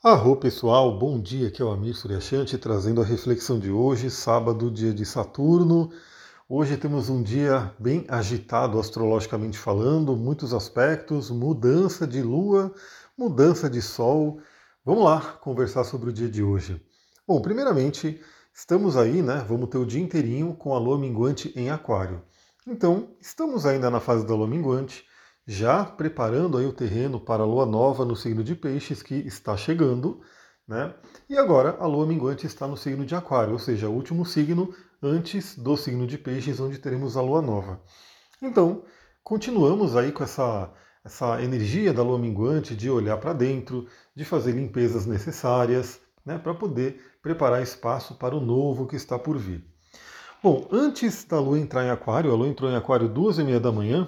Arro pessoal, bom dia, aqui é o Amir Suryashanti trazendo a reflexão de hoje, sábado, dia de Saturno. Hoje temos um dia bem agitado astrologicamente falando, muitos aspectos, mudança de lua, mudança de sol. Vamos lá conversar sobre o dia de hoje. Bom, primeiramente, estamos aí, né? Vamos ter o dia inteirinho com a lua minguante em Aquário. Então, estamos ainda na fase da lua minguante já preparando aí o terreno para a lua nova no signo de Peixes, que está chegando, né? E agora a lua minguante está no signo de Aquário, ou seja, o último signo antes do signo de Peixes, onde teremos a lua nova. Então, continuamos aí com essa, essa energia da lua minguante de olhar para dentro, de fazer limpezas necessárias, né, para poder preparar espaço para o novo que está por vir. Bom, antes da lua entrar em Aquário, a lua entrou em Aquário duas e meia da manhã,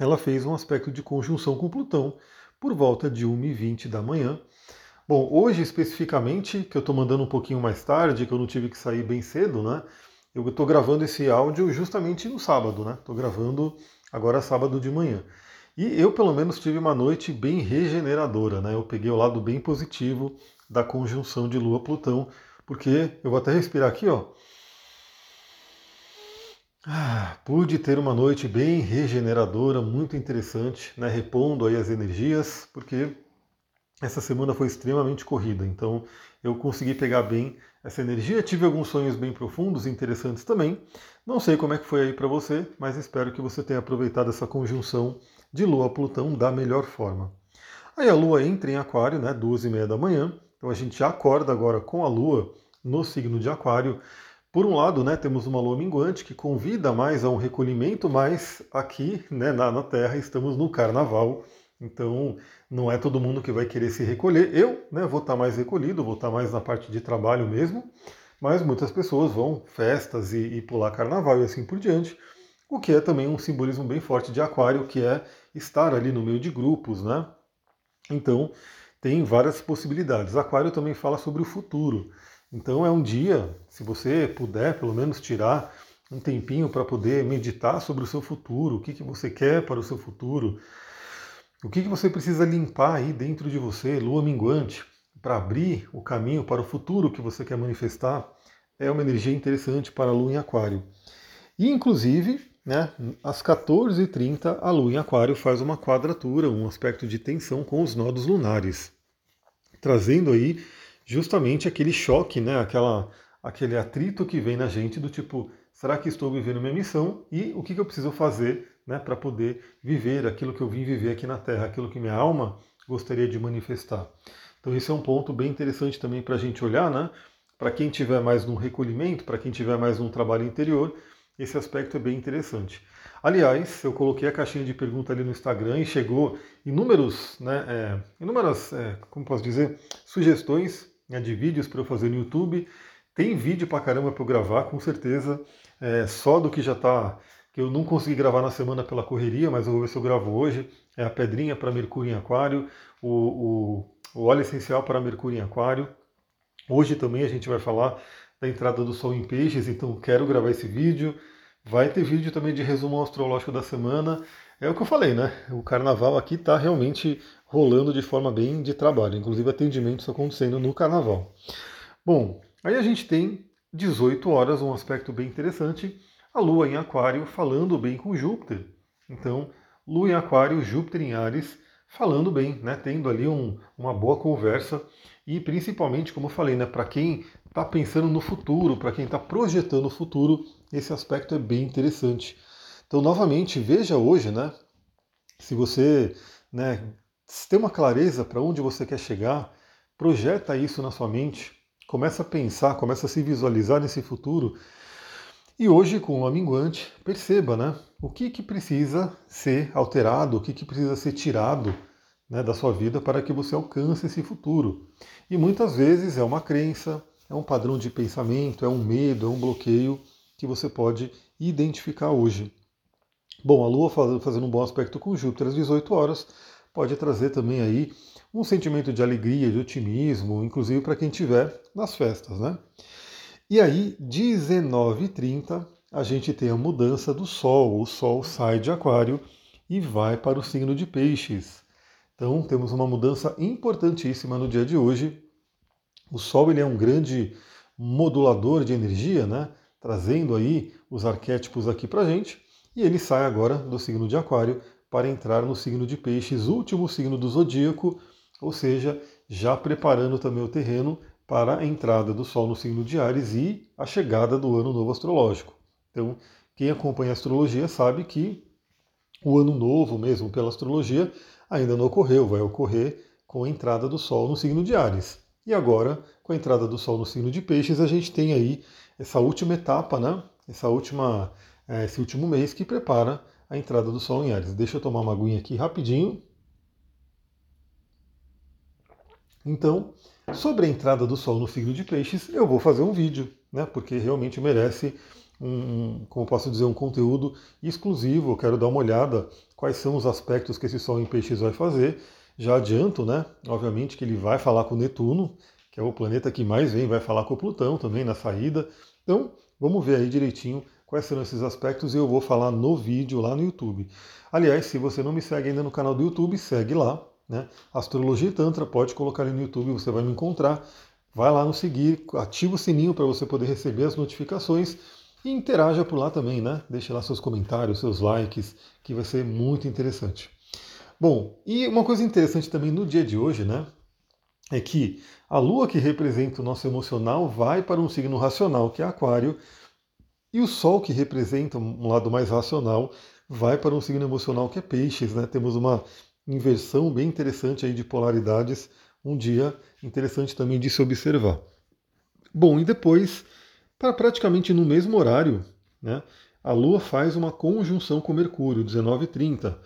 ela fez um aspecto de conjunção com Plutão por volta de 1h20 da manhã. Bom, hoje especificamente, que eu estou mandando um pouquinho mais tarde, que eu não tive que sair bem cedo, né? Eu estou gravando esse áudio justamente no sábado, né? Estou gravando agora sábado de manhã. E eu, pelo menos, tive uma noite bem regeneradora, né? Eu peguei o lado bem positivo da conjunção de Lua-Plutão, porque eu vou até respirar aqui, ó. Ah, pude ter uma noite bem regeneradora, muito interessante, né? repondo aí as energias, porque essa semana foi extremamente corrida, então eu consegui pegar bem essa energia. Tive alguns sonhos bem profundos e interessantes também. Não sei como é que foi aí para você, mas espero que você tenha aproveitado essa conjunção de Lua-Plutão da melhor forma. Aí a Lua entra em Aquário, né, duas e meia da manhã, então a gente já acorda agora com a Lua no signo de Aquário. Por um lado, né, temos uma lua minguante que convida mais a um recolhimento, mas aqui né, na, na Terra estamos no carnaval, então não é todo mundo que vai querer se recolher. Eu né, vou estar mais recolhido, vou estar mais na parte de trabalho mesmo, mas muitas pessoas vão festas e, e pular carnaval e assim por diante, o que é também um simbolismo bem forte de Aquário, que é estar ali no meio de grupos, né? Então tem várias possibilidades. Aquário também fala sobre o futuro. Então é um dia, se você puder pelo menos tirar um tempinho para poder meditar sobre o seu futuro, o que, que você quer para o seu futuro, o que, que você precisa limpar aí dentro de você, lua minguante, para abrir o caminho para o futuro que você quer manifestar, é uma energia interessante para a lua em aquário. E inclusive, né, às 14h30, a lua em aquário faz uma quadratura, um aspecto de tensão com os nodos lunares, trazendo aí justamente aquele choque, né, aquela, aquele atrito que vem na gente do tipo, será que estou vivendo minha missão e o que, que eu preciso fazer né, para poder viver aquilo que eu vim viver aqui na Terra, aquilo que minha alma gostaria de manifestar. Então esse é um ponto bem interessante também para a gente olhar, né? Para quem tiver mais num recolhimento, para quem tiver mais num trabalho interior, esse aspecto é bem interessante. Aliás, eu coloquei a caixinha de pergunta ali no Instagram e chegou inúmeros, né, é, inúmeras, é, como posso dizer, sugestões né, de vídeos para eu fazer no YouTube. Tem vídeo para caramba para eu gravar, com certeza. É, só do que já está, que eu não consegui gravar na semana pela correria, mas eu vou ver se eu gravo hoje. É a pedrinha para Mercúrio em Aquário, o, o, o óleo essencial para Mercúrio em Aquário. Hoje também a gente vai falar da entrada do Sol em Peixes, então quero gravar esse vídeo. Vai ter vídeo também de resumo astrológico da semana. É o que eu falei, né? O carnaval aqui está realmente rolando de forma bem de trabalho, inclusive atendimentos acontecendo no carnaval. Bom, aí a gente tem 18 horas, um aspecto bem interessante, a Lua em Aquário falando bem com Júpiter. Então, Lua em Aquário, Júpiter em Ares, falando bem, né, tendo ali um, uma boa conversa e principalmente, como eu falei, né, para quem está pensando no futuro, para quem está projetando o futuro, esse aspecto é bem interessante. Então, novamente, veja hoje, né, se você né, se tem uma clareza para onde você quer chegar, projeta isso na sua mente, começa a pensar, começa a se visualizar nesse futuro. E hoje, com o minguante, perceba né, o que, que precisa ser alterado, o que, que precisa ser tirado né, da sua vida para que você alcance esse futuro. E muitas vezes é uma crença, é um padrão de pensamento, é um medo, é um bloqueio que você pode identificar hoje. Bom, a Lua fazendo um bom aspecto com Júpiter às 18 horas, pode trazer também aí um sentimento de alegria, de otimismo, inclusive para quem estiver nas festas, né? E aí, 19h30, a gente tem a mudança do Sol. O Sol sai de Aquário e vai para o signo de Peixes. Então temos uma mudança importantíssima no dia de hoje. O Sol ele é um grande modulador de energia, né? trazendo aí os arquétipos aqui para gente. E ele sai agora do signo de Aquário para entrar no signo de Peixes, último signo do zodíaco, ou seja, já preparando também o terreno para a entrada do Sol no signo de Ares e a chegada do ano novo astrológico. Então, quem acompanha a astrologia sabe que o ano novo mesmo pela astrologia ainda não ocorreu, vai ocorrer com a entrada do Sol no signo de Ares. E agora, com a entrada do Sol no signo de Peixes, a gente tem aí essa última etapa, né? Essa última, é, esse último mês que prepara a entrada do Sol em Ares. Deixa eu tomar uma aguinha aqui rapidinho. Então, sobre a entrada do Sol no signo de Peixes, eu vou fazer um vídeo, né? Porque realmente merece um, como posso dizer, um conteúdo exclusivo. Eu quero dar uma olhada quais são os aspectos que esse Sol em Peixes vai fazer. Já adianto, né? Obviamente que ele vai falar com Netuno, que é o planeta que mais vem, vai falar com o Plutão também na saída. Então, vamos ver aí direitinho quais serão esses aspectos e eu vou falar no vídeo lá no YouTube. Aliás, se você não me segue ainda no canal do YouTube, segue lá, né? Astrologia e Tantra, pode colocar ali no YouTube, você vai me encontrar. Vai lá no seguir, ativa o sininho para você poder receber as notificações e interaja por lá também, né? Deixe lá seus comentários, seus likes, que vai ser muito interessante. Bom, e uma coisa interessante também no dia de hoje, né? É que a lua que representa o nosso emocional vai para um signo racional, que é Aquário, e o Sol que representa um lado mais racional vai para um signo emocional, que é Peixes, né? Temos uma inversão bem interessante aí de polaridades, um dia interessante também de se observar. Bom, e depois, para praticamente no mesmo horário, né, a Lua faz uma conjunção com Mercúrio, 19h30.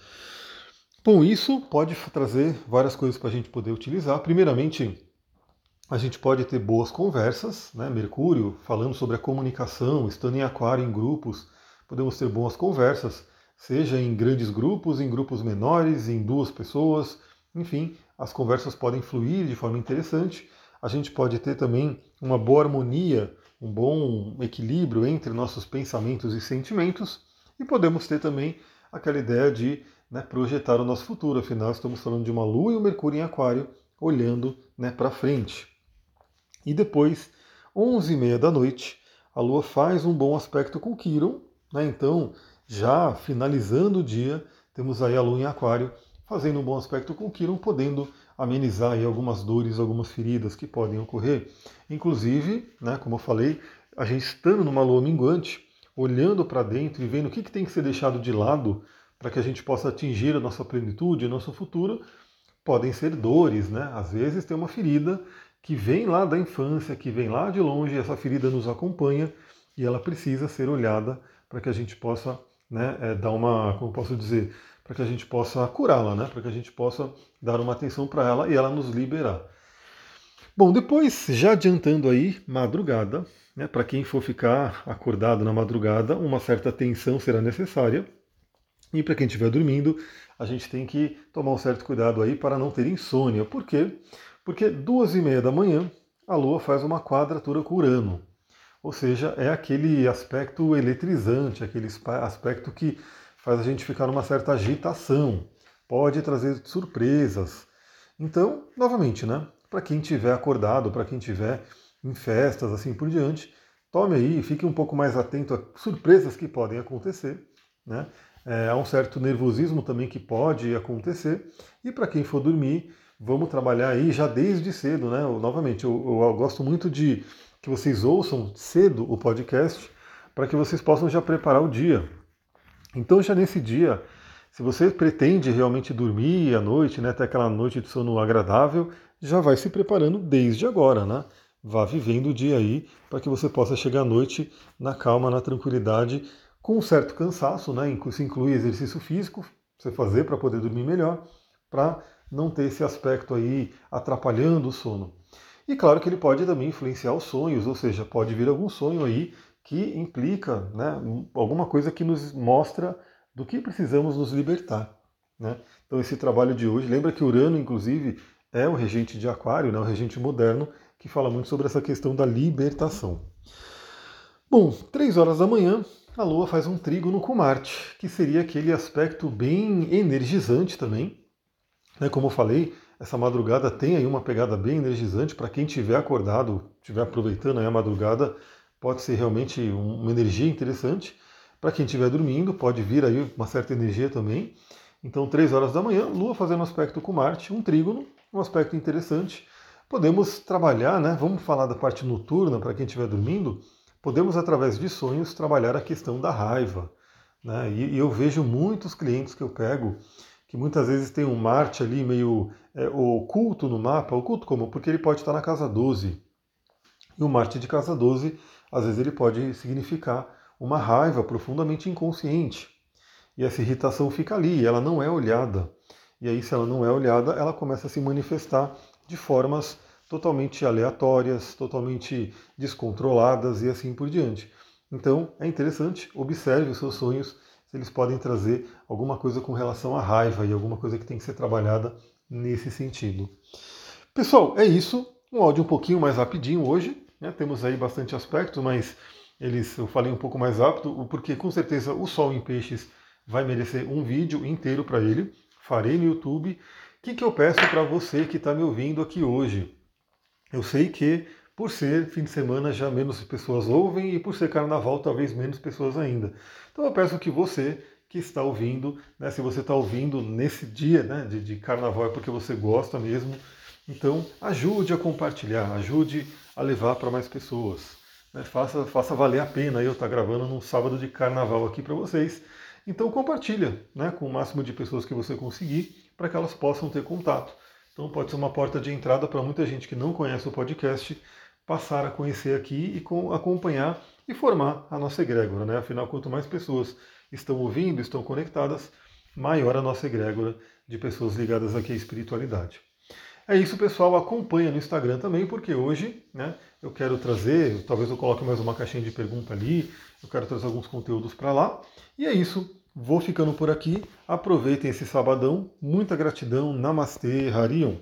Bom, isso pode trazer várias coisas para a gente poder utilizar. Primeiramente, a gente pode ter boas conversas, né? Mercúrio falando sobre a comunicação, estando em aquário em grupos, podemos ter boas conversas seja em grandes grupos, em grupos menores, em duas pessoas, enfim, as conversas podem fluir de forma interessante. A gente pode ter também uma boa harmonia, um bom equilíbrio entre nossos pensamentos e sentimentos, e podemos ter também aquela ideia de né, projetar o nosso futuro. Afinal, estamos falando de uma Lua e um Mercúrio em Aquário olhando né, para frente. E depois, 11h30 da noite, a Lua faz um bom aspecto com Quiron, né, então já finalizando o dia, temos aí a Lua em Aquário fazendo um bom aspecto com Quiron, podendo amenizar aí algumas dores, algumas feridas que podem ocorrer. Inclusive, né, como eu falei, a gente estando numa lua minguante, olhando para dentro e vendo o que, que tem que ser deixado de lado para que a gente possa atingir a nossa plenitude, o nosso futuro, podem ser dores, né? Às vezes tem uma ferida que vem lá da infância, que vem lá de longe, essa ferida nos acompanha e ela precisa ser olhada para que a gente possa né, é, dar uma, como posso dizer, para que a gente possa curá-la, né, para que a gente possa dar uma atenção para ela e ela nos liberar. Bom, depois, já adiantando aí, madrugada, né, para quem for ficar acordado na madrugada, uma certa atenção será necessária. E para quem estiver dormindo, a gente tem que tomar um certo cuidado aí para não ter insônia. Por quê? Porque duas e meia da manhã a Lua faz uma quadratura com Urano. Ou seja, é aquele aspecto eletrizante, aquele aspecto que faz a gente ficar numa certa agitação, pode trazer surpresas. Então, novamente, né? Para quem tiver acordado, para quem tiver em festas, assim por diante, tome aí, fique um pouco mais atento a surpresas que podem acontecer, né? É, há um certo nervosismo também que pode acontecer. E para quem for dormir, vamos trabalhar aí já desde cedo, né? novamente, eu, eu, gosto muito de que vocês ouçam cedo o podcast para que vocês possam já preparar o dia. Então, já nesse dia, se você pretende realmente dormir à noite, né, ter aquela noite de sono agradável, já vai se preparando desde agora, né? Vá vivendo o dia aí para que você possa chegar à noite na calma, na tranquilidade, com um certo cansaço, né? Isso inclui exercício físico, você fazer para poder dormir melhor, para não ter esse aspecto aí atrapalhando o sono. E claro que ele pode também influenciar os sonhos, ou seja, pode vir algum sonho aí que implica né, alguma coisa que nos mostra do que precisamos nos libertar. Né? Então esse trabalho de hoje, lembra que Urano, inclusive, é o regente de Aquário, né, o regente moderno, que fala muito sobre essa questão da libertação. Bom, três horas da manhã, a Lua faz um trígono com Marte, que seria aquele aspecto bem energizante também, Né, como eu falei, essa madrugada tem aí uma pegada bem energizante para quem tiver acordado, estiver aproveitando a madrugada, pode ser realmente uma energia interessante. Para quem estiver dormindo, pode vir aí uma certa energia também. Então, 3 horas da manhã, Lua fazendo aspecto com Marte, um trígono, um aspecto interessante. Podemos trabalhar, né? Vamos falar da parte noturna para quem estiver dormindo. Podemos, através de sonhos, trabalhar a questão da raiva. Né? E, e eu vejo muitos clientes que eu pego que muitas vezes tem um Marte ali meio é, oculto no mapa. Oculto como? Porque ele pode estar na casa 12. E o Marte de casa 12, às vezes, ele pode significar uma raiva profundamente inconsciente. E essa irritação fica ali, ela não é olhada. E aí, se ela não é olhada, ela começa a se manifestar de formas totalmente aleatórias, totalmente descontroladas e assim por diante. Então, é interessante, observe os seus sonhos, se eles podem trazer alguma coisa com relação à raiva e alguma coisa que tem que ser trabalhada nesse sentido. Pessoal, é isso. Um áudio um pouquinho mais rapidinho hoje. Né? Temos aí bastante aspectos, mas eles eu falei um pouco mais rápido, porque com certeza o Sol em Peixes vai merecer um vídeo inteiro para ele. Farei no YouTube. O que, que eu peço para você que está me ouvindo aqui hoje? Eu sei que por ser fim de semana já menos pessoas ouvem e por ser carnaval talvez menos pessoas ainda. Então eu peço que você que está ouvindo, né, se você está ouvindo nesse dia né, de, de carnaval é porque você gosta mesmo, então ajude a compartilhar, ajude a levar para mais pessoas. Né, faça, faça valer a pena eu estar gravando num sábado de carnaval aqui para vocês. Então compartilha né, com o máximo de pessoas que você conseguir para que elas possam ter contato. Então pode ser uma porta de entrada para muita gente que não conhece o podcast passar a conhecer aqui e acompanhar e formar a nossa egrégora. Né? Afinal, quanto mais pessoas estão ouvindo, estão conectadas, maior a nossa egrégora de pessoas ligadas aqui à espiritualidade. É isso, pessoal. Acompanha no Instagram também, porque hoje né, eu quero trazer, talvez eu coloque mais uma caixinha de pergunta ali, eu quero trazer alguns conteúdos para lá. E é isso. Vou ficando por aqui. Aproveitem esse sabadão. Muita gratidão. Namastê, Harion.